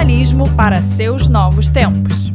jornalismo para seus novos tempos.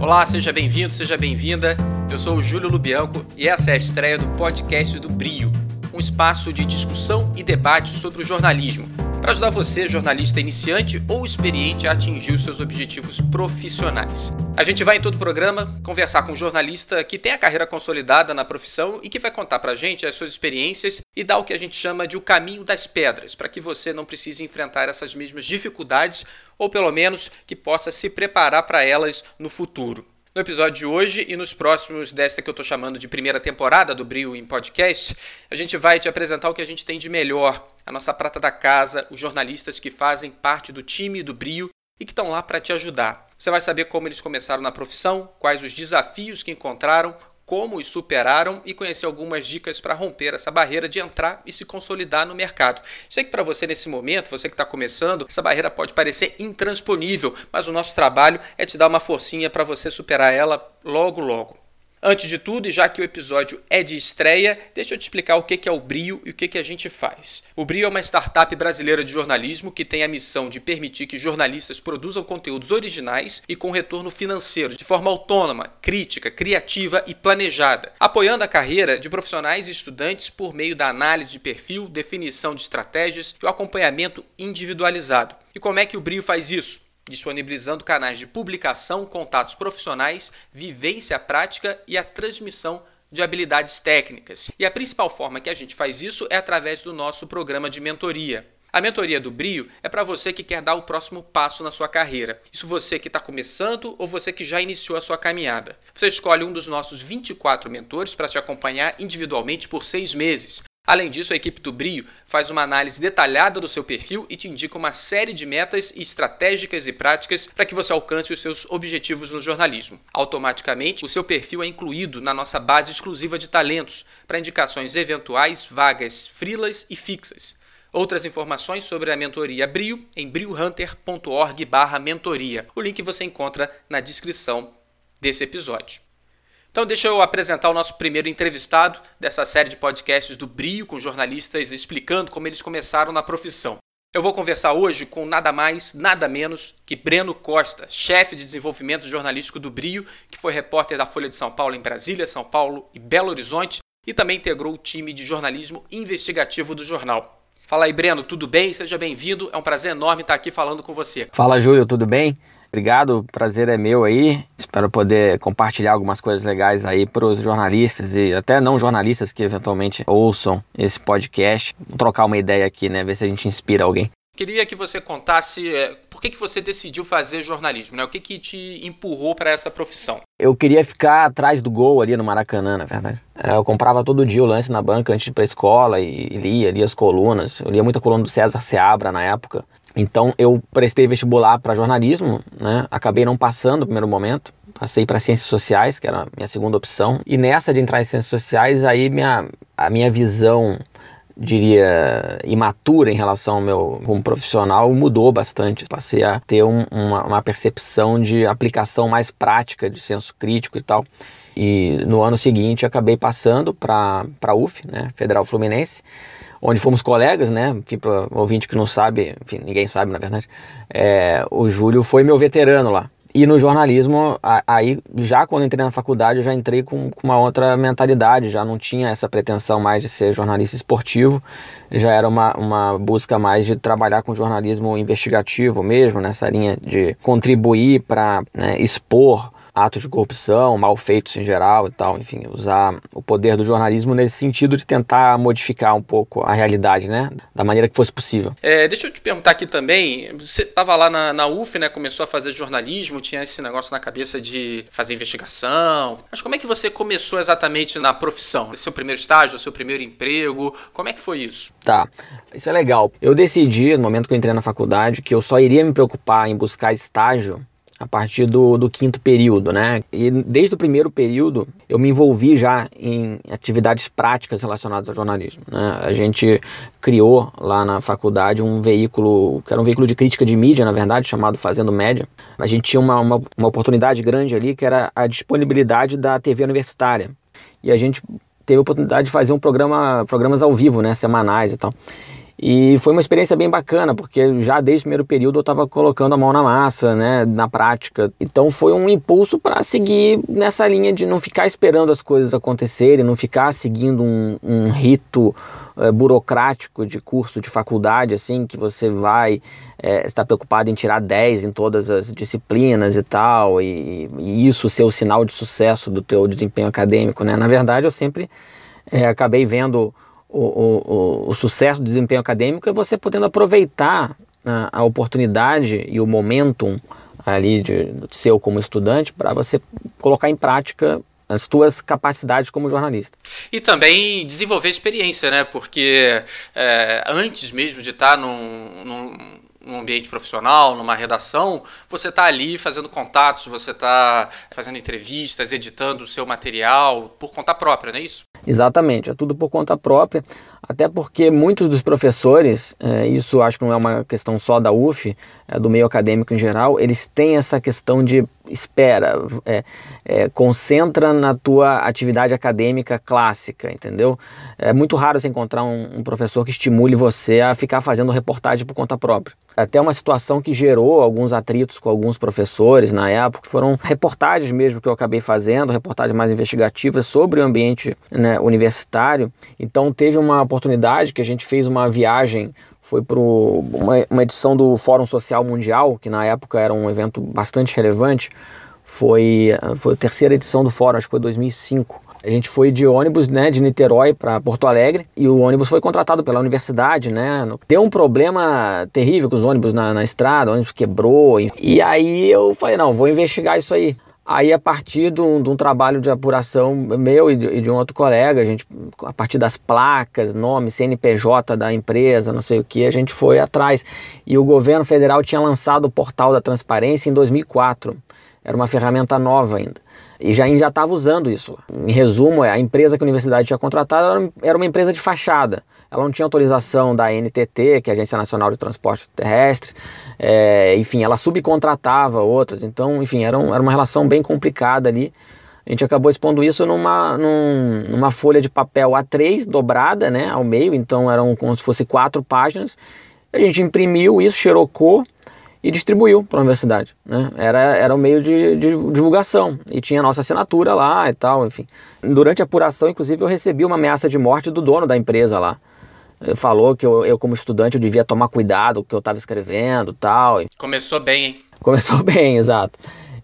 Olá, seja bem-vindo, seja bem-vinda. Eu sou o Júlio Lubianco e essa é a estreia do podcast do Brio, um espaço de discussão e debate sobre o jornalismo para ajudar você, jornalista iniciante ou experiente, a atingir os seus objetivos profissionais. A gente vai em todo o programa conversar com um jornalista que tem a carreira consolidada na profissão e que vai contar para a gente as suas experiências e dar o que a gente chama de o caminho das pedras, para que você não precise enfrentar essas mesmas dificuldades ou pelo menos que possa se preparar para elas no futuro. No episódio de hoje e nos próximos desta que eu estou chamando de primeira temporada do Brio em Podcast, a gente vai te apresentar o que a gente tem de melhor a nossa prata da casa, os jornalistas que fazem parte do time do Brio e que estão lá para te ajudar. Você vai saber como eles começaram na profissão, quais os desafios que encontraram, como os superaram e conhecer algumas dicas para romper essa barreira de entrar e se consolidar no mercado. Sei que para você nesse momento, você que está começando, essa barreira pode parecer intransponível, mas o nosso trabalho é te dar uma forcinha para você superar ela logo logo. Antes de tudo, e já que o episódio é de estreia, deixa eu te explicar o que é o Brio e o que a gente faz. O Brio é uma startup brasileira de jornalismo que tem a missão de permitir que jornalistas produzam conteúdos originais e com retorno financeiro, de forma autônoma, crítica, criativa e planejada, apoiando a carreira de profissionais e estudantes por meio da análise de perfil, definição de estratégias e o acompanhamento individualizado. E como é que o Brio faz isso? Disponibilizando canais de publicação, contatos profissionais, vivência prática e a transmissão de habilidades técnicas. E a principal forma que a gente faz isso é através do nosso programa de mentoria. A mentoria do Brio é para você que quer dar o próximo passo na sua carreira. Isso você que está começando ou você que já iniciou a sua caminhada. Você escolhe um dos nossos 24 mentores para te acompanhar individualmente por seis meses. Além disso, a equipe do Brio faz uma análise detalhada do seu perfil e te indica uma série de metas estratégicas e práticas para que você alcance os seus objetivos no jornalismo. Automaticamente, o seu perfil é incluído na nossa base exclusiva de talentos para indicações eventuais, vagas frilas e fixas. Outras informações sobre a mentoria Brio em briohunter.org/mentoria. O link você encontra na descrição desse episódio. Então, deixa eu apresentar o nosso primeiro entrevistado dessa série de podcasts do Brio, com jornalistas explicando como eles começaram na profissão. Eu vou conversar hoje com nada mais, nada menos que Breno Costa, chefe de desenvolvimento jornalístico do Brio, que foi repórter da Folha de São Paulo em Brasília, São Paulo e Belo Horizonte e também integrou o time de jornalismo investigativo do jornal. Fala aí, Breno, tudo bem? Seja bem-vindo. É um prazer enorme estar aqui falando com você. Fala, Júlio, tudo bem? Obrigado, prazer é meu aí. Espero poder compartilhar algumas coisas legais aí para os jornalistas e até não jornalistas que eventualmente ouçam esse podcast. Vou trocar uma ideia aqui, né? Ver se a gente inspira alguém. Queria que você contasse é, por que, que você decidiu fazer jornalismo, né? O que, que te empurrou para essa profissão? Eu queria ficar atrás do gol ali no Maracanã, na verdade. É, eu comprava todo dia o lance na banca antes de ir pra escola e lia, lia as colunas. Eu lia muita coluna do César Seabra na época. Então eu prestei vestibular para jornalismo, né? Acabei não passando no primeiro momento. Passei para ciências sociais, que era a minha segunda opção. E nessa de entrar em ciências sociais, aí minha, a minha visão, diria, imatura em relação ao meu como profissional mudou bastante. Passei a ter um, uma, uma percepção de aplicação mais prática de senso crítico e tal. E no ano seguinte acabei passando para a UF, né, Federal Fluminense, onde fomos colegas, né? Enfim, para ouvinte que não sabe, enfim, ninguém sabe na verdade, é, o Júlio foi meu veterano lá. E no jornalismo, aí já quando entrei na faculdade, eu já entrei com, com, uma outra mentalidade, já não tinha essa pretensão mais de ser jornalista esportivo, já era uma, uma busca mais de trabalhar com jornalismo investigativo mesmo, nessa linha de contribuir para né, expor atos de corrupção, mal feitos em geral e tal, enfim, usar o poder do jornalismo nesse sentido de tentar modificar um pouco a realidade, né, da maneira que fosse possível. É, deixa eu te perguntar aqui também, você estava lá na, na UF, né, começou a fazer jornalismo, tinha esse negócio na cabeça de fazer investigação, mas como é que você começou exatamente na profissão? Seu primeiro estágio, seu primeiro emprego, como é que foi isso? Tá, isso é legal. Eu decidi, no momento que eu entrei na faculdade, que eu só iria me preocupar em buscar estágio a partir do, do, quinto período, né? E desde o primeiro período eu me envolvi já em atividades práticas relacionadas ao jornalismo. Né? A gente criou lá na faculdade um veículo, que era um veículo de crítica de mídia, na verdade, chamado Fazendo Média. A gente tinha uma, uma, uma oportunidade grande ali, que era a disponibilidade da TV universitária. E a gente teve a oportunidade de fazer um programa, programas ao vivo, né, semanais e tal. E foi uma experiência bem bacana, porque já desde o primeiro período eu estava colocando a mão na massa, né, na prática. Então foi um impulso para seguir nessa linha de não ficar esperando as coisas acontecerem, não ficar seguindo um, um rito é, burocrático de curso de faculdade, assim, que você vai é, estar preocupado em tirar 10 em todas as disciplinas e tal, e, e isso ser o sinal de sucesso do teu desempenho acadêmico, né? Na verdade, eu sempre é, acabei vendo o, o, o, sucesso do desempenho acadêmico é você podendo aproveitar a, a oportunidade e o momentum ali de, seu como estudante para você colocar em prática as tuas capacidades como jornalista. E também desenvolver experiência, né? Porque é, antes mesmo de estar num, num, num, ambiente profissional, numa redação, você está ali fazendo contatos, você está fazendo entrevistas, editando o seu material por conta própria, não é isso? Exatamente, é tudo por conta própria, até porque muitos dos professores, é, isso acho que não é uma questão só da UF, é do meio acadêmico em geral, eles têm essa questão de espera, é, é, concentra na tua atividade acadêmica clássica, entendeu? É muito raro você encontrar um, um professor que estimule você a ficar fazendo reportagem por conta própria. Até uma situação que gerou alguns atritos com alguns professores na época, foram reportagens mesmo que eu acabei fazendo, reportagens mais investigativas sobre o ambiente né, universitário. Então teve uma oportunidade que a gente fez uma viagem foi para uma, uma, edição do Fórum Social Mundial, que na época era um evento bastante relevante. Foi, foi a terceira edição do Fórum, acho que foi 2005. A gente foi de ônibus, né, de Niterói para Porto Alegre e o ônibus foi contratado pela universidade, né? Deu um problema terrível com os ônibus na, na estrada, o ônibus quebrou. E aí eu falei, não, vou investigar isso aí. Aí, a partir de um, de um, trabalho de apuração meu e de, e de, um outro colega, a gente, a partir das placas, nome, CNPJ da empresa, não sei o que, a gente foi atrás. E o governo federal tinha lançado o portal da transparência em 2004. Era uma ferramenta nova ainda. E já estava usando isso. Em resumo, a empresa que a universidade tinha contratado era uma empresa de fachada. Ela não tinha autorização da NTT, que é a Agência Nacional de Transportes Terrestres. É, enfim, ela subcontratava outras. Então, enfim, era, um, era uma relação bem complicada ali. A gente acabou expondo isso numa, num, numa folha de papel A3 dobrada, né, ao meio. Então, eram como se fosse quatro páginas. A gente imprimiu isso, xerocou e distribuiu para a universidade. Né? Era, era um meio de, de, divulgação e tinha nossa assinatura lá e tal, enfim. Durante a apuração, inclusive, eu recebi uma ameaça de morte do dono da empresa lá. Falou que eu, eu, como estudante, eu devia tomar cuidado com o que eu estava escrevendo tal. Começou bem, hein? Começou bem, exato.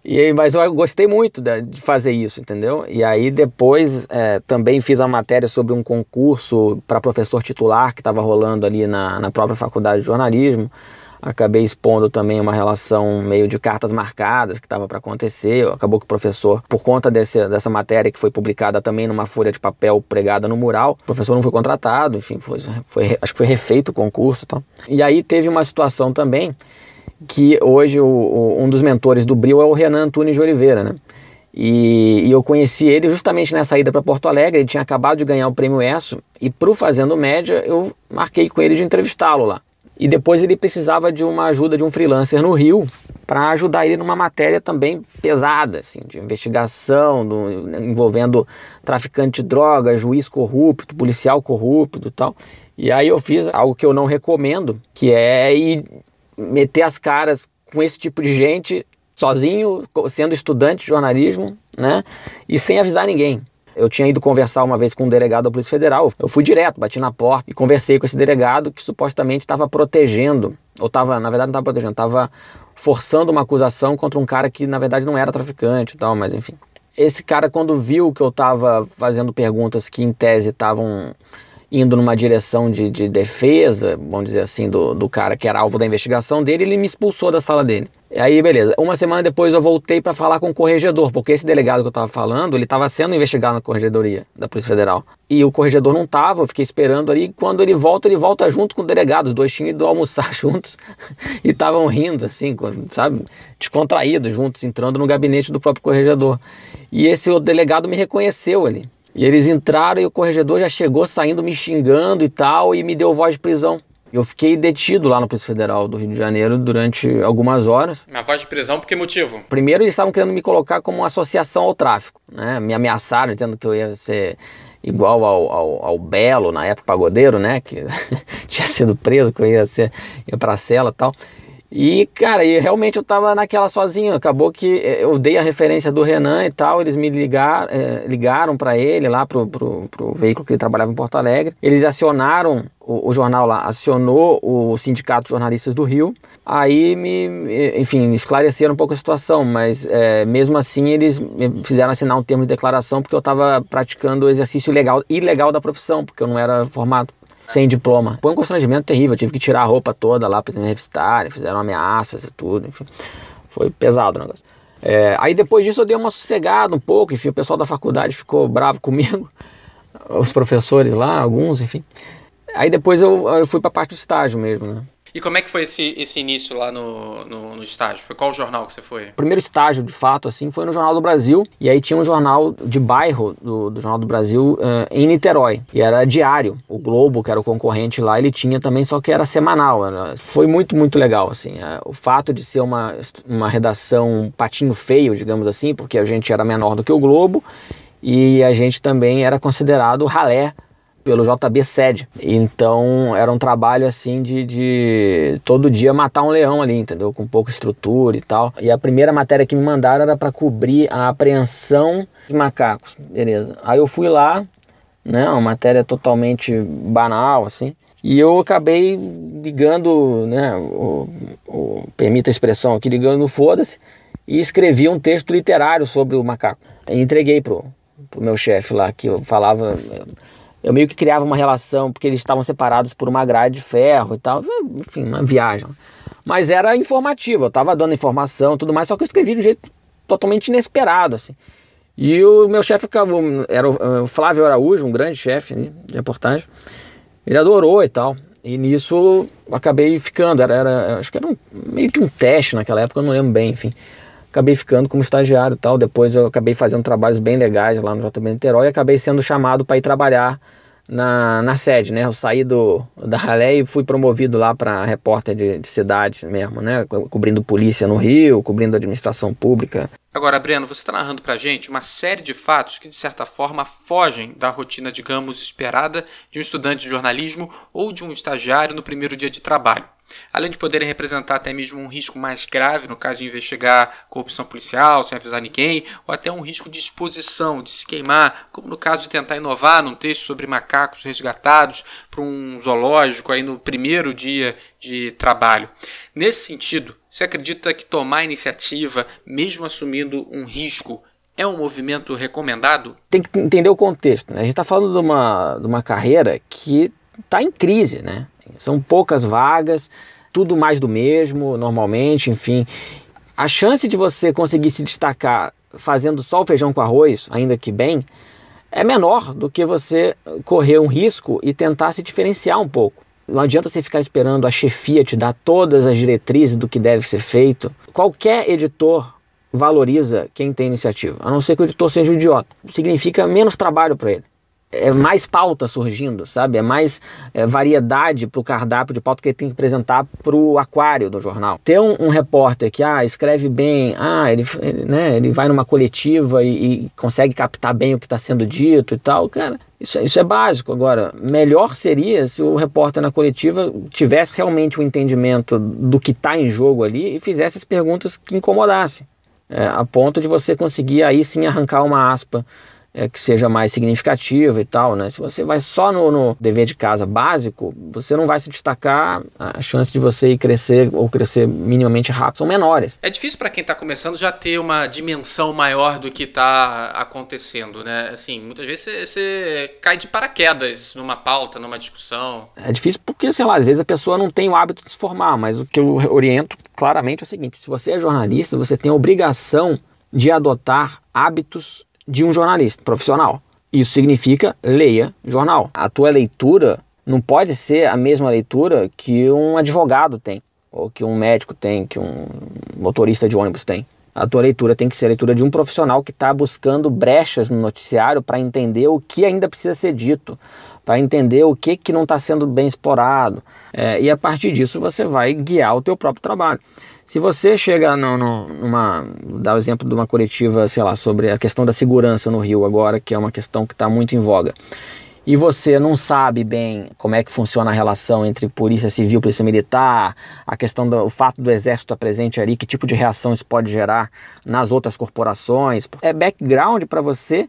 E, mas eu gostei muito de, de fazer isso, entendeu? E aí depois é, também fiz a matéria sobre um concurso para professor titular que estava rolando ali na, na própria faculdade de jornalismo acabei expondo também uma relação meio de cartas marcadas que estava para acontecer. Acabou que o professor, por conta desse, dessa matéria que foi publicada também numa folha de papel pregada no mural, o professor não foi contratado, enfim, foi, foi acho que foi refeito o concurso. Então. E aí teve uma situação também que hoje o, o, um dos mentores do Bril é o Renan Antunes de Oliveira, né? E, e, eu conheci ele justamente nessa ida para Porto Alegre. Ele tinha acabado de ganhar o prêmio ESSO e, para o Fazendo Média, eu marquei com ele de entrevistá-lo lá. E depois ele precisava de uma ajuda de um freelancer no Rio para ajudar ele numa matéria também pesada, assim, de investigação, do, envolvendo traficante de drogas, juiz corrupto, policial corrupto e tal. E aí eu fiz algo que eu não recomendo, que é ir meter as caras com esse tipo de gente sozinho, sendo estudante de jornalismo, né? E sem avisar ninguém. Eu tinha ido conversar uma vez com um delegado da Polícia Federal. Eu fui direto, bati na porta e conversei com esse delegado que supostamente estava protegendo, ou estava, na verdade, não estava protegendo, estava forçando uma acusação contra um cara que, na verdade, não era traficante e tal, mas enfim. Esse cara, quando viu que eu estava fazendo perguntas que, em tese, estavam indo numa direção de, de defesa, vamos dizer assim, do, do cara que era alvo da investigação dele, ele me expulsou da sala dele. Aí, beleza. Uma semana depois eu voltei para falar com o corregedor, porque esse delegado que eu estava falando, ele estava sendo investigado na corregedoria da Polícia Federal. E o corregedor não estava, eu fiquei esperando ali. Quando ele volta, ele volta junto com o delegado. Os dois tinham ido almoçar juntos e estavam rindo, assim, sabe? Descontraídos juntos, entrando no gabinete do próprio corregedor. E esse o delegado me reconheceu ali. E eles entraram e o corregedor já chegou saindo me xingando e tal, e me deu voz de prisão. Eu fiquei detido lá no Polícia Federal do Rio de Janeiro durante algumas horas. Na voz de prisão, por que motivo? Primeiro, eles estavam querendo me colocar como uma associação ao tráfico, né? Me ameaçaram dizendo que eu ia ser igual ao, ao, ao, Belo, na época pagodeiro, né? Que tinha sido preso, que eu ia, ser, ia pra cela e tal. E, cara, e realmente eu tava naquela sozinho. Acabou que eh, eu dei a referência do Renan e tal. Eles me ligar, é, ligaram para ele lá, pro, pro, pro, veículo que ele trabalhava em Porto Alegre. Eles acionaram o, o, jornal lá, acionou o Sindicato de Jornalistas do Rio. Aí me, enfim, esclareceram um pouco a situação, mas é, mesmo assim eles fizeram assinar um termo de declaração porque eu estava praticando o exercício ilegal, ilegal da profissão, porque eu não era formado sem diploma. Foi um constrangimento terrível, eu tive que tirar a roupa toda lá para me revistarem, fizeram ameaças e tudo, enfim. Foi pesado o negócio. É, aí depois disso eu dei uma sossegada um pouco, enfim, o pessoal da faculdade ficou bravo comigo, os professores lá, alguns, enfim. Aí depois eu, eu fui para a parte do estágio mesmo, né? E como é que foi esse, esse início lá no, no, no, estágio? Foi qual jornal que você foi? Primeiro estágio, de fato, assim, foi no Jornal do Brasil. E aí tinha um jornal de bairro do, do Jornal do Brasil uh, em Niterói. E era diário. O Globo, que era o concorrente lá, ele tinha também, só que era semanal. Era, foi muito, muito legal, assim. Uh, o fato de ser uma, uma redação patinho feio, digamos assim, porque a gente era menor do que o Globo. E a gente também era considerado ralé pelo JB Sede. Então era um trabalho assim de, de, todo dia matar um leão ali, entendeu? Com pouca estrutura e tal. E a primeira matéria que me mandaram era para cobrir a apreensão de macacos, beleza. Aí eu fui lá, né? Uma matéria totalmente banal, assim. E eu acabei ligando, né? O, o, permita a expressão aqui, ligando foda-se. E escrevi um texto literário sobre o macaco. E entreguei pro, pro meu chefe lá, que eu falava eu meio que criava uma relação, porque eles estavam separados por uma grade de ferro e tal, enfim, uma viagem. Mas era informativo, eu estava dando informação tudo mais, só que eu escrevi de um jeito totalmente inesperado, assim. E o meu chefe era o Flávio Araújo, um grande chefe né, de reportagem, ele adorou e tal. E nisso acabei ficando, era, era acho que era um, meio que um teste naquela época, eu não lembro bem, enfim acabei ficando como estagiário e tal. Depois eu acabei fazendo trabalhos bem legais lá no JB Niterói e acabei sendo chamado para ir trabalhar na, na sede, né? Eu saí do, da Ralé e fui promovido lá para repórter de, de cidade mesmo, né? Cobrindo polícia no Rio, cobrindo administração pública. Agora, Breno, você está narrando para gente uma série de fatos que, de certa forma, fogem da rotina, digamos, esperada de um estudante de jornalismo ou de um estagiário no primeiro dia de trabalho além de poderem representar até mesmo um risco mais grave no caso de investigar corrupção policial sem avisar ninguém, ou até um risco de exposição, de se queimar, como no caso de tentar inovar num texto sobre macacos resgatados para um zoológico aí no primeiro dia de trabalho. Nesse sentido, você acredita que tomar iniciativa, mesmo assumindo um risco, é um movimento recomendado? Tem que entender o contexto. Né? A gente está falando de uma, de uma carreira que está em crise, né? São poucas vagas, tudo mais do mesmo, normalmente, enfim. A chance de você conseguir se destacar fazendo só o feijão com arroz, ainda que bem, é menor do que você correr um risco e tentar se diferenciar um pouco. Não adianta você ficar esperando a chefia te dar todas as diretrizes do que deve ser feito. Qualquer editor valoriza quem tem iniciativa, a não ser que o editor seja um idiota. Significa menos trabalho para ele é mais pauta surgindo, sabe? É mais é, variedade para o cardápio de pauta que ele tem que apresentar para o aquário do jornal. Ter um, um, repórter que ah, escreve bem, ah, ele, ele, né, ele vai numa coletiva e, e consegue captar bem o que está sendo dito e tal, cara. Isso, isso é básico. Agora, melhor seria se o repórter na coletiva tivesse realmente um entendimento do que está em jogo ali e fizesse as perguntas que incomodassem. É, a ponto de você conseguir aí sim arrancar uma aspa é, que seja mais significativa e tal, né? Se você vai só no, no, dever de casa básico, você não vai se destacar, a chance de você ir crescer ou crescer minimamente rápido são menores. É difícil para quem está começando já ter uma dimensão maior do que está acontecendo, né? Assim, muitas vezes você, você cai de paraquedas numa pauta, numa discussão. É difícil porque, sei lá, às vezes a pessoa não tem o hábito de se formar, mas o que eu oriento claramente é o seguinte: se você é jornalista, você tem a obrigação de adotar hábitos de um jornalista profissional. Isso significa leia jornal. A tua leitura não pode ser a mesma leitura que um advogado tem, ou que um médico tem, que um motorista de ônibus tem. A tua leitura tem que ser a leitura de um profissional que está buscando brechas no noticiário para entender o que ainda precisa ser dito, para entender o que, que não está sendo bem explorado. É, e a partir disso você vai guiar o teu próprio trabalho. Se você chega no, no, numa. dá o exemplo de uma coletiva, sei lá, sobre a questão da segurança no Rio agora, que é uma questão que está muito em voga, e você não sabe bem como é que funciona a relação entre polícia civil polícia militar, a questão do fato do exército estar presente ali, que tipo de reação isso pode gerar nas outras corporações, é background para você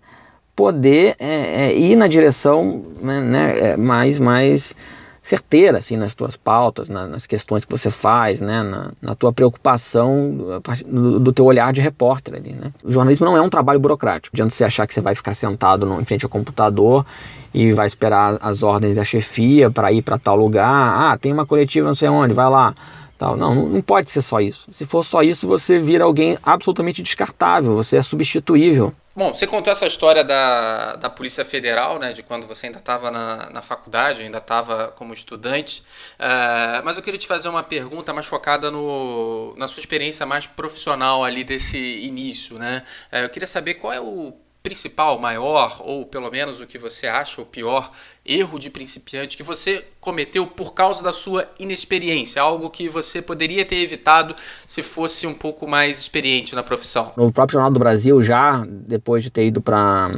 poder é, é, ir na direção né, né, é, mais, mais certeira assim, nas tuas pautas, na, nas questões que você faz, né, na, na tua preocupação do, do, teu olhar de repórter ali. Né? O jornalismo não é um trabalho burocrático. Adianta você achar que você vai ficar sentado no, em frente ao computador e vai esperar as ordens da chefia para ir para tal lugar. Ah, tem uma coletiva não sei onde, vai lá. Tal. Não, não pode ser só isso. Se for só isso, você vira alguém absolutamente descartável, você é substituível. Bom, você contou essa história da, da Polícia Federal, né, de quando você ainda estava na, na faculdade, ainda estava como estudante, uh, mas eu queria te fazer uma pergunta mais focada no, na sua experiência mais profissional ali desse início. Né? Uh, eu queria saber qual é o principal, maior, ou pelo menos o que você acha o pior erro de principiante que você cometeu por causa da sua inexperiência, algo que você poderia ter evitado se fosse um pouco mais experiente na profissão? No próprio Jornal do Brasil, já depois de ter ido para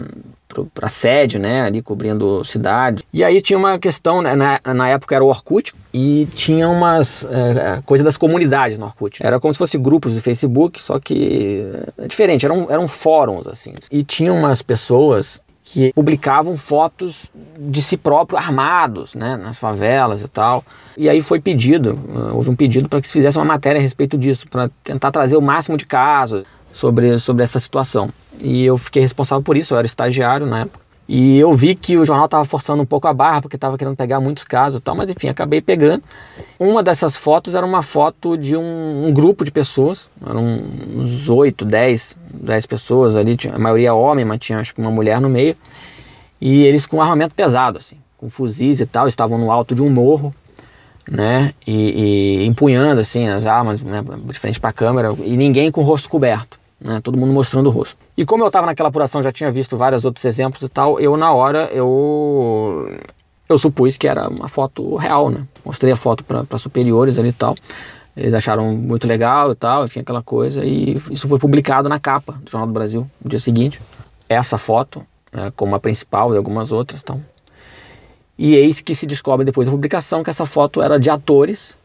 para sede, né, ali cobrindo cidade. E aí tinha uma questão, né, na, na época era o Orkut e tinha umas é, coisa das comunidades no Orkut. Era como se fosse grupos do Facebook, só que é diferente, eram, eram fóruns assim. E tinha umas pessoas que publicavam fotos de si próprio armados, né, nas favelas e tal. E aí foi pedido, houve um pedido para que se fizesse uma matéria a respeito disso, para tentar trazer o máximo de casos sobre, sobre essa situação. E eu fiquei responsável por isso, eu era estagiário na época. E eu vi que o jornal estava forçando um pouco a barra, porque estava querendo pegar muitos casos e tal, mas enfim, acabei pegando. Uma dessas fotos era uma foto de um, um grupo de pessoas, eram uns 8, 10, 10 pessoas ali, tinha, a maioria homem, mas tinha acho que uma mulher no meio. E eles com armamento pesado, assim, com fuzis e tal, estavam no alto de um morro, né, e, e empunhando assim as armas, né, de frente para a câmera, e ninguém com o rosto coberto né? Todo mundo mostrando o rosto. E como eu estava naquela apuração, já tinha visto vários outros exemplos e tal, eu na hora eu eu supus que era uma foto real, né? Mostrei a foto para superiores ali e tal. Eles acharam muito legal e tal, enfim, aquela coisa. E isso foi publicado na capa do Jornal do Brasil no dia seguinte. Essa foto, né, como a principal e algumas outras. Então. E eis que se descobre depois da publicação que essa foto era de atores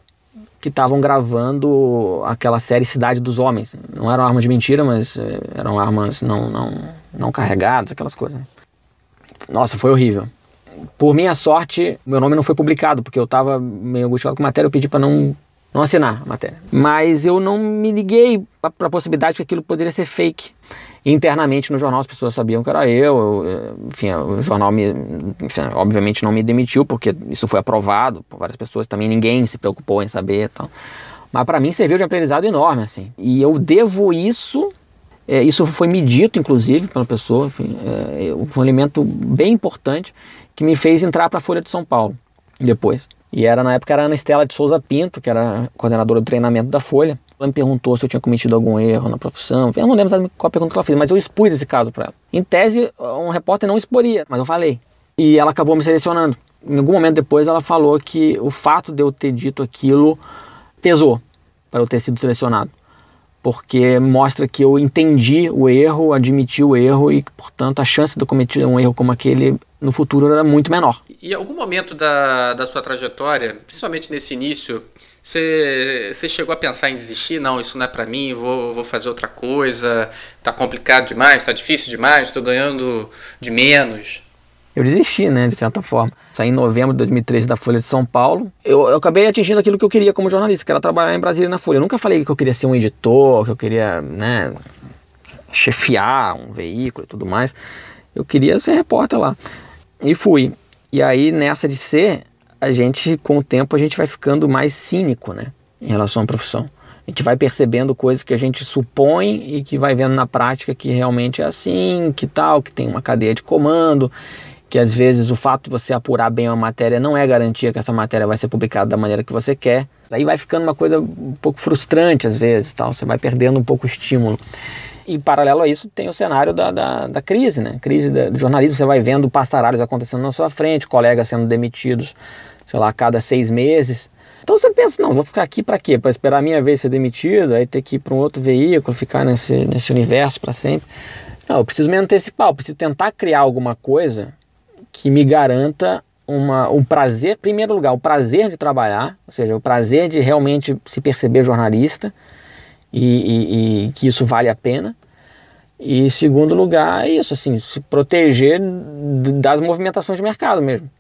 que estavam gravando aquela série Cidade dos Homens. Não eram armas de mentira, mas eh, eram armas não, não, não carregadas, aquelas coisas. Nossa, foi horrível. Por minha sorte, meu nome não foi publicado, porque eu estava meio angustiado com a matéria, eu pedi para não, não assinar a matéria. Mas eu não me liguei para a possibilidade que aquilo poderia ser fake internamente no jornal as pessoas sabiam que era eu, eu enfim, o jornal me, enfim, obviamente não me demitiu porque isso foi aprovado por várias pessoas, também ninguém se preocupou em saber, então. Mas para mim serviu de aprendizado enorme assim. E eu devo isso é, isso foi me dito, inclusive, pela pessoa, enfim, é, foi um elemento bem importante que me fez entrar para a Folha de São Paulo depois. E era na época era a Ana Estela de Souza Pinto, que era coordenadora do treinamento da Folha. Ela me perguntou se eu tinha cometido algum erro na profissão. Eu não lembro qual a pergunta que ela fez, mas eu expus esse caso para ela. Em tese, um repórter não exporia, mas eu falei. E ela acabou me selecionando. Em algum momento depois, ela falou que o fato de eu ter dito aquilo pesou para eu ter sido selecionado. Porque mostra que eu entendi o erro, admiti o erro e, portanto, a chance de eu cometer um erro como aquele no futuro era muito menor. E algum momento da, da sua trajetória, principalmente nesse início, você, você chegou a pensar em desistir? Não, isso não é para mim, vou, vou fazer outra coisa, tá complicado demais, tá difícil demais, estou ganhando de menos. Eu desisti, né, de certa forma. Saí em novembro de 2013 da Folha de São Paulo. Eu, eu, acabei atingindo aquilo que eu queria como jornalista, que era trabalhar em Brasília na Folha. Eu nunca falei que eu queria ser um editor, que eu queria, né, chefiar um veículo e tudo mais. Eu queria ser repórter lá. E fui. E aí, nessa de ser, a gente, com o tempo, a gente vai ficando mais cínico, né? Em relação à profissão. A gente vai percebendo coisas que a gente supõe e que vai vendo na prática que realmente é assim, que tal, que tem uma cadeia de comando, que às vezes o fato de você apurar bem uma matéria não é garantia que essa matéria vai ser publicada da maneira que você quer. Aí vai ficando uma coisa um pouco frustrante às vezes, tal, você vai perdendo um pouco o estímulo. E paralelo a isso tem o cenário da, da, da crise, né? Crise do jornalismo, você vai vendo pastaralhos acontecendo na sua frente, colegas sendo demitidos sei lá, a cada seis meses. Então você pensa, não, vou ficar aqui para quê? Para esperar a minha vez ser demitido, aí ter que ir para um outro veículo, ficar nesse, nesse universo para sempre. Não, eu preciso me antecipar, eu preciso tentar criar alguma coisa que me garanta uma, um prazer, em primeiro lugar, o prazer de trabalhar, ou seja, o prazer de realmente se perceber jornalista e, e, e que isso vale a pena. E segundo lugar, é isso, assim, se proteger das movimentações de mercado mesmo.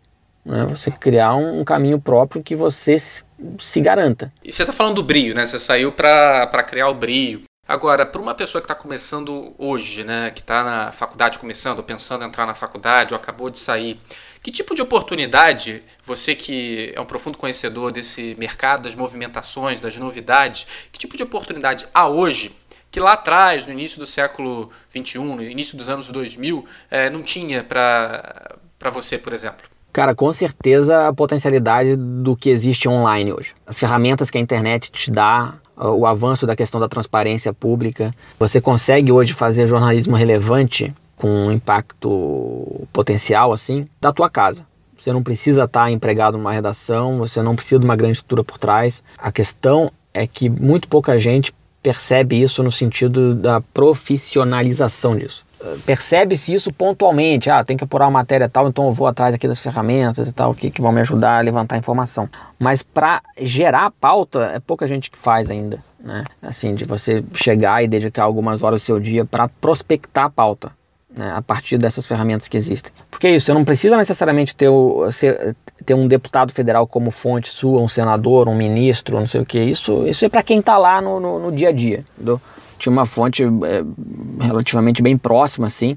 Né? Você criar um, caminho próprio que você se, se garanta. E você está falando do brio, né? Você saiu para criar o brio. Agora, para uma pessoa que está começando hoje, né, que está na faculdade começando, pensando em entrar na faculdade, ou acabou de sair, que tipo de oportunidade, você que é um profundo conhecedor desse mercado, das movimentações, das novidades, que tipo de oportunidade há hoje que lá atrás, no início do século XXI, no início dos anos 2000, é, não tinha para você, por exemplo? Cara, com certeza a potencialidade do que existe online hoje. As ferramentas que a internet te dá, o avanço da questão da transparência pública. Você consegue hoje fazer jornalismo relevante com um impacto potencial assim da tua casa. Você não precisa estar empregado numa redação, você não precisa de uma grande estrutura por trás. A questão é que muito pouca gente percebe isso no sentido da profissionalização disso percebe-se isso pontualmente. Ah, tem que apurar uma matéria tal, então eu vou atrás aqui das ferramentas e tal, que, que vão me ajudar a levantar informação. Mas para gerar pauta, é pouca gente que faz ainda, né? Assim, de você chegar e dedicar algumas horas do seu dia para prospectar a pauta. Né, a partir dessas ferramentas que existem. Porque é isso, você não precisa necessariamente ter, o, ser, ter um deputado federal como fonte sua, um senador, um ministro, não sei o que. Isso, isso é para quem está lá no, no, no, dia a dia. Entendeu? Tinha uma fonte é, relativamente bem próxima, assim,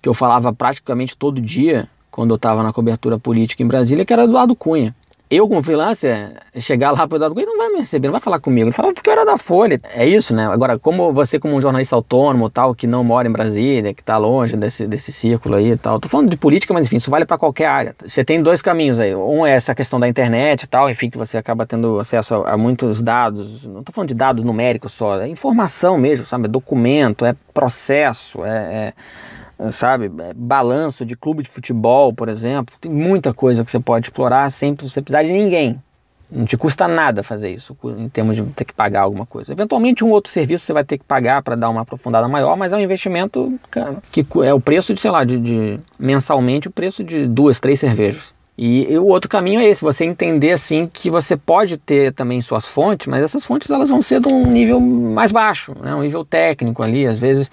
que eu falava praticamente todo dia, quando eu estava na cobertura política em Brasília, que era Eduardo Cunha eu, como freelancer, chegar lá para o Cunha, não vai me receber, não vai falar comigo. Ele fala, porque eu era da Folha. É isso, né? Agora, como você, como um jornalista autônomo, tal, que não mora em Brasília, que está longe desse, desse círculo aí e tal. Tô falando de política, mas enfim, isso vale para qualquer área. Você tem dois caminhos aí. Um é essa questão da internet e tal, enfim, que você acaba tendo acesso a, a muitos dados. Não estou falando de dados numéricos só, é informação mesmo, sabe? É documento, é processo, é, é sabe? Balanço de clube de futebol, por exemplo. Tem muita coisa que você pode explorar sem você precisar de ninguém. Não te custa nada fazer isso, em termos de ter que pagar alguma coisa. Eventualmente, um outro serviço você vai ter que pagar para dar uma aprofundada maior, mas é um investimento cara, que é o preço de, sei lá, de, de mensalmente o preço de duas, três cervejas. E, e, o outro caminho é esse, você entender assim que você pode ter também suas fontes, mas essas fontes elas vão ser de um nível mais baixo, né? um nível técnico ali, às vezes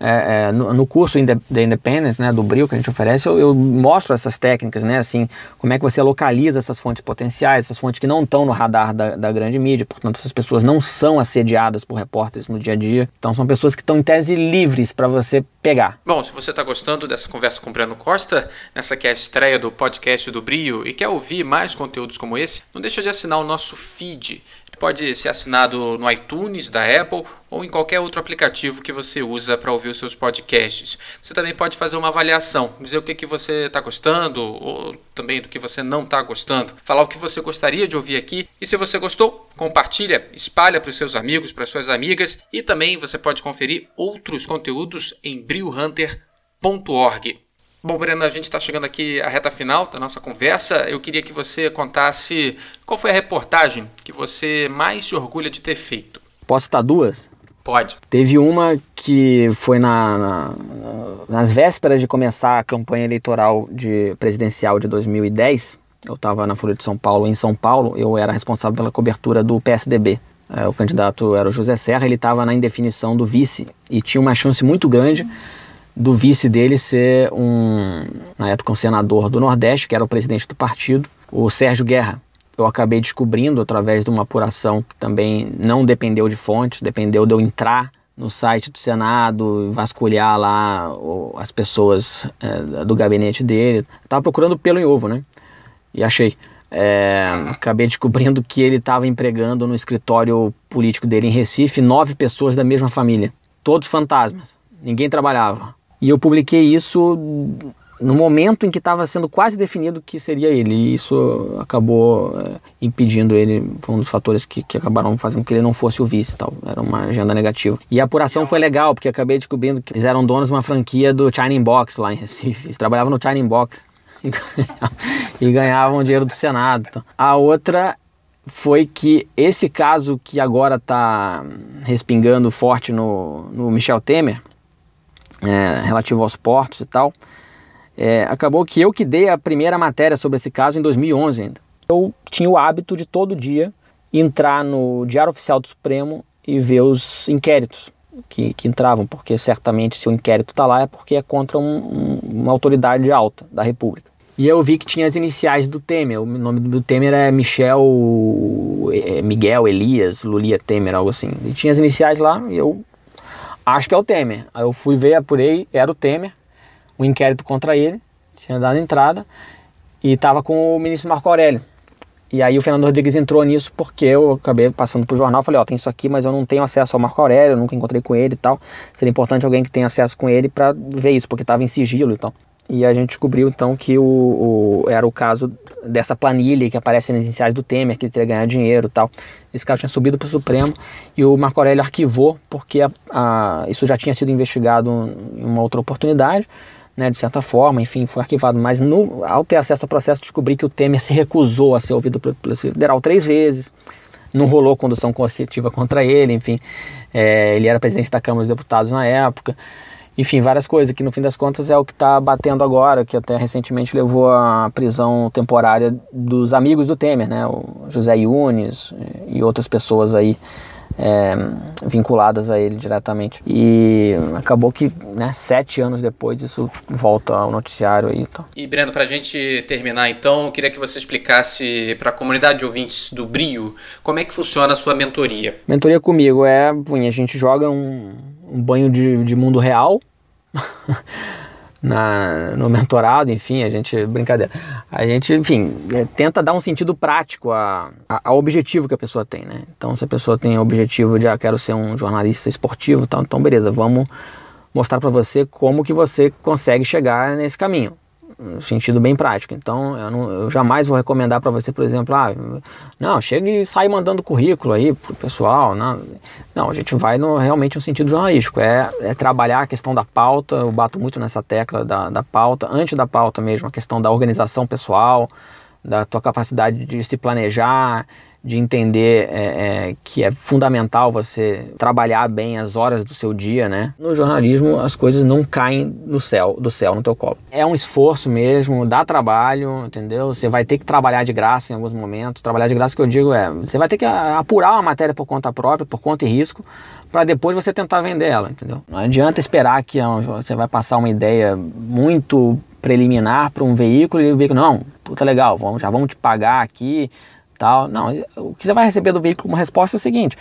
é, é, no, no, curso The Independent, né, do Bril que a gente oferece, eu, eu, mostro essas técnicas, né, assim, como é que você localiza essas fontes potenciais, essas fontes que não estão no radar da, da, grande mídia, portanto essas pessoas não são assediadas por repórteres no dia a dia, então são pessoas que estão em tese livres para você pegar. Bom, se você está gostando dessa conversa com o Breno Costa, nessa que é a estreia do podcast do Brio e quer ouvir mais conteúdos como esse, não deixa de assinar o nosso feed pode ser assinado no iTunes da Apple ou em qualquer outro aplicativo que você usa para ouvir os seus podcasts. Você também pode fazer uma avaliação, dizer o que, que você está gostando ou também do que você não está gostando, falar o que você gostaria de ouvir aqui e se você gostou, compartilha, espalha para os seus amigos, para suas amigas e também você pode conferir outros conteúdos em brewhunter.org. Bom, Breno, a gente está chegando aqui à reta final da nossa conversa. Eu queria que você contasse qual foi a reportagem que você mais se orgulha de ter feito. Posso citar duas? Pode. Teve uma que foi na, na, nas vésperas de começar a campanha eleitoral de presidencial de 2010. Eu estava na Folha de São Paulo, em São Paulo. Eu era responsável pela cobertura do PSDB. É, o candidato era o José Serra, ele estava na indefinição do vice e tinha uma chance muito grande do vice dele ser um, na época, um senador do Nordeste, que era o presidente do partido, o Sérgio Guerra. Eu acabei descobrindo através de uma apuração que também não dependeu de fontes, dependeu de eu entrar no site do Senado, vasculhar lá as pessoas é, do gabinete dele. Estava procurando pelo em ovo, né? E achei. É, acabei descobrindo que ele estava empregando no escritório político dele em Recife nove pessoas da mesma família, todos fantasmas, ninguém trabalhava. E eu publiquei isso no momento em que estava sendo quase definido que seria ele. E isso acabou é, impedindo ele, foi um dos fatores que, que acabaram fazendo que ele não fosse o vice tal. Era uma agenda negativa. E a apuração foi legal, porque acabei descobrindo que eles eram donos de uma franquia do China Box lá em Recife. Eles trabalhavam no China Box e ganhavam, dinheiro do Senado. Então. A outra foi que esse caso que agora está respingando forte no, no Michel Temer, é, relativo aos portos e tal, é, acabou que eu que dei a primeira matéria sobre esse caso em 2011 ainda. Eu tinha o hábito de todo dia entrar no Diário Oficial do Supremo e ver os inquéritos que, que entravam, porque certamente se o inquérito está lá é porque é contra um, um, uma autoridade alta da República. E eu vi que tinha as iniciais do Temer. O nome do Temer é Michel é, Miguel Elias Lulia Temer, algo assim. E tinha as iniciais lá e eu acho que é o Temer. Aí eu fui ver, apurei, era o Temer, o inquérito contra ele, tinha dado entrada, e estava com o ministro Marco Aurélio. E aí o Fernando Rodrigues entrou nisso porque eu acabei passando pro jornal, falei, ó, tem isso aqui, mas eu não tenho acesso ao Marco Aurélio, nunca encontrei com ele e tal. Seria importante alguém que tenha acesso com ele para ver isso, porque estava em sigilo e tal. E a gente descobriu então que o, o, era o caso dessa planilha que aparece nas iniciais do Temer, que ele teria ganhado dinheiro e tal. Esse caso tinha subido para o Supremo e o Marco Aurélio arquivou porque a, a, isso já tinha sido investigado em uma outra oportunidade né, de certa forma, enfim, foi arquivado. Mas no, ao ter acesso ao processo, descobri que o Temer se recusou a ser ouvido pelo Polícia Federal três vezes. Não rolou condução coercitiva contra ele, enfim. É, ele era presidente da Câmara dos Deputados na época. Enfim, várias coisas que no fim das contas é o que está batendo agora, que até recentemente levou à prisão temporária dos amigos do Temer, né? O José Yunes e outras pessoas aí é, vinculadas a ele diretamente. E acabou que, né, sete anos depois, isso volta ao noticiário aí. Então. E, Breno, para a gente terminar então, eu queria que você explicasse para a comunidade de ouvintes do Brio como é que funciona a sua mentoria. Mentoria comigo é, a gente joga um, um banho de, de mundo real. na, no mentorado, enfim, a gente, brincadeira, a gente, enfim, é, tenta dar um sentido prático a, a, ao objetivo que a pessoa tem, né? Então, se a pessoa tem o objetivo de, ah, quero ser um jornalista esportivo, tal, então beleza, vamos mostrar para você como que você consegue chegar nesse caminho no sentido bem prático. Então, eu, não, eu jamais vou recomendar para você, por exemplo, ah, não, chega e sai mandando currículo aí pro pessoal. Não, não a gente vai no, realmente no sentido jornalístico. É, é trabalhar a questão da pauta, eu bato muito nessa tecla da, da pauta, antes da pauta mesmo, a questão da organização pessoal, da tua capacidade de se planejar, de entender é, é, que é fundamental você trabalhar bem as horas do seu dia, né? No jornalismo as coisas não caem no céu, do céu no teu colo. É um esforço mesmo, dá trabalho, entendeu? Você vai ter que trabalhar de graça em alguns momentos. Trabalhar de graça que eu digo é, você vai ter que apurar uma matéria por conta própria, por conta e risco, para depois você tentar vender ela, entendeu? Não adianta esperar que você vai passar uma ideia muito preliminar para um veículo e o veículo, não, puta legal, vamos, já vamos te pagar aqui, tal. Não, o que você vai receber do veículo como resposta é o seguinte: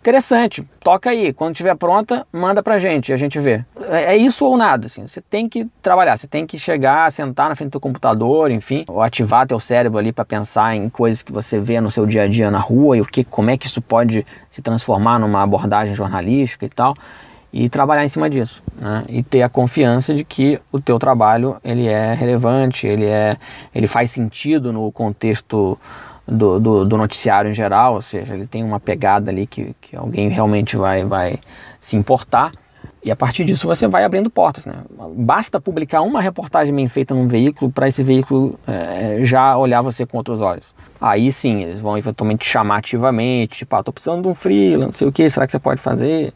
interessante, toca aí, quando estiver pronta, manda pra gente e a gente vê. É, é, isso ou nada, assim. Você tem que trabalhar, você tem que chegar, sentar na frente do computador, enfim, ou ativar teu cérebro ali para pensar em coisas que você vê no seu dia a dia na rua e o que, como é que isso pode se transformar numa abordagem jornalística e tal e trabalhar em cima disso, né? E ter a confiança de que o teu trabalho ele é relevante, ele é, ele faz sentido no contexto do, do, do, noticiário em geral, ou seja, ele tem uma pegada ali que, que alguém realmente vai, vai se importar. E a partir disso você vai abrindo portas. Né? Basta publicar uma reportagem bem feita num veículo para esse veículo é, já olhar você com outros olhos. Aí sim, eles vão eventualmente te chamar ativamente, tipo, ah, tô precisando de um freela, não sei o que, será que você pode fazer?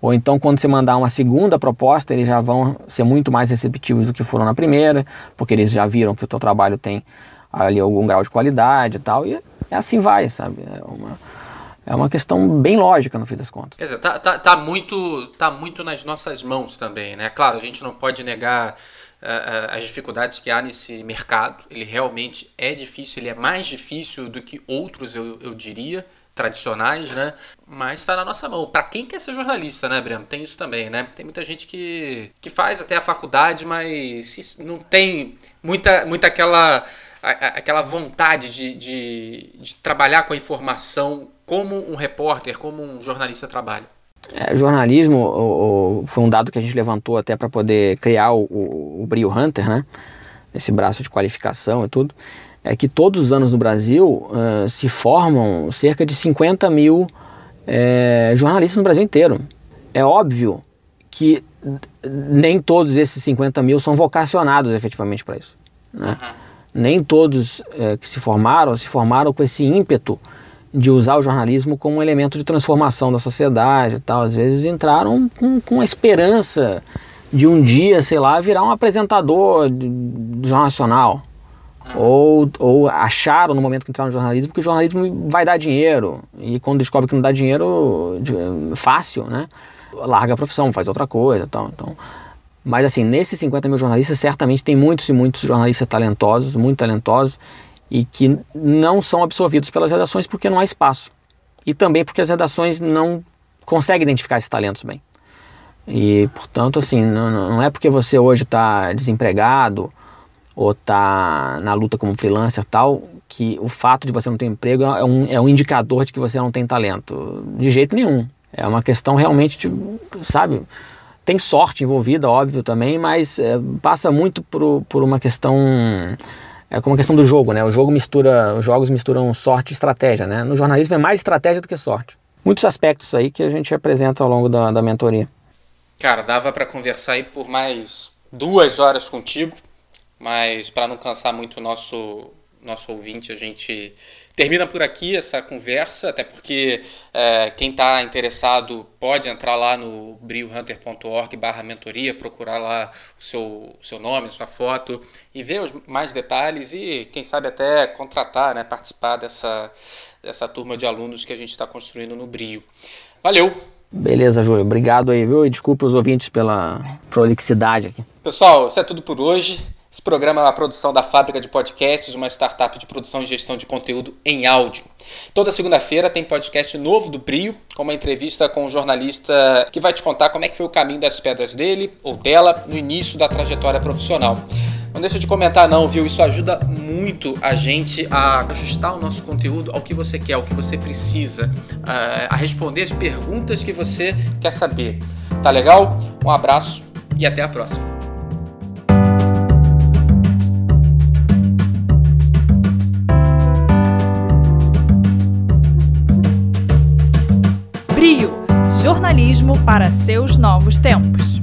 Ou então, quando você mandar uma segunda proposta, eles já vão ser muito mais receptivos do que foram na primeira, porque eles já viram que o teu trabalho tem ali algum grau de qualidade e tal, e é assim vai, sabe? É uma, é uma questão bem lógica no fim das contas. Quer dizer, tá, tá, tá, muito, tá muito nas nossas mãos também, né? Claro, a gente não pode negar uh, as dificuldades que há nesse mercado. Ele realmente é difícil, ele é mais difícil do que outros, eu, eu diria tradicionais, né? Mas está na nossa mão. Para quem quer ser jornalista, né, Breno? Tem isso também, né? Tem muita gente que, que faz até a faculdade, mas não tem muita, muita aquela aquela vontade de, de, de, trabalhar com a informação como um repórter, como um jornalista trabalha? É, jornalismo o, o, foi um dado que a gente levantou até para poder criar o, o, o Brio Hunter, né? Esse braço de qualificação e tudo. É que todos os anos no Brasil uh, se formam cerca de 50 mil é, jornalistas no Brasil inteiro. É óbvio que nem todos esses 50 mil são vocacionados efetivamente para isso. Né? Uhum. Nem todos é, que se formaram se formaram com esse ímpeto de usar o jornalismo como um elemento de transformação da sociedade e tal. Às vezes entraram com, com a esperança de um dia, sei lá, virar um apresentador do Jornal Nacional. Ou, ou acharam no momento que entraram no jornalismo que o jornalismo vai dar dinheiro. E quando descobre que não dá dinheiro fácil, né? Larga a profissão, faz outra coisa tal. Então, mas assim, nesses 50 mil jornalistas, certamente tem muitos e muitos jornalistas talentosos, muito talentosos, e que não são absorvidos pelas redações porque não há espaço. E também porque as redações não conseguem identificar esses talentos bem. E, portanto, assim, não, não é porque você hoje está desempregado ou está na luta como freelancer tal, que o fato de você não ter emprego é um, é um indicador de que você não tem talento. De jeito nenhum. É uma questão realmente de, sabe, tem sorte envolvida, óbvio também, mas é, passa muito por, por uma questão é como a questão do jogo, né? O jogo mistura, os jogos misturam sorte e estratégia, né? No jornalismo é mais estratégia do que sorte. Muitos aspectos aí que a gente apresenta ao longo da, da mentoria. Cara, dava para conversar aí por mais duas horas contigo, mas para não cansar muito o nosso nosso ouvinte, a gente termina por aqui essa conversa, até porque é, quem está interessado pode entrar lá no briohunter.org barra mentoria, procurar lá o seu, seu nome, sua foto e ver os mais detalhes e quem sabe até contratar, né, participar dessa, dessa turma de alunos que a gente está construindo no Brio. Valeu! Beleza, Júlio. Obrigado aí, viu? E desculpe os ouvintes pela prolixidade aqui. Pessoal, isso é tudo por hoje. Esse programa é uma produção da Fábrica de Podcasts, uma startup de produção e gestão de conteúdo em áudio. Toda segunda-feira tem podcast novo do Brio, com uma entrevista com um jornalista que vai te contar como é que foi o caminho das pedras dele ou dela no início da trajetória profissional. Não deixa de comentar não, viu? Isso ajuda muito a gente a ajustar o nosso conteúdo ao que você quer, ao que você precisa, a responder as perguntas que você quer saber. Tá legal? Um abraço e até a próxima. Jornalismo para seus novos tempos.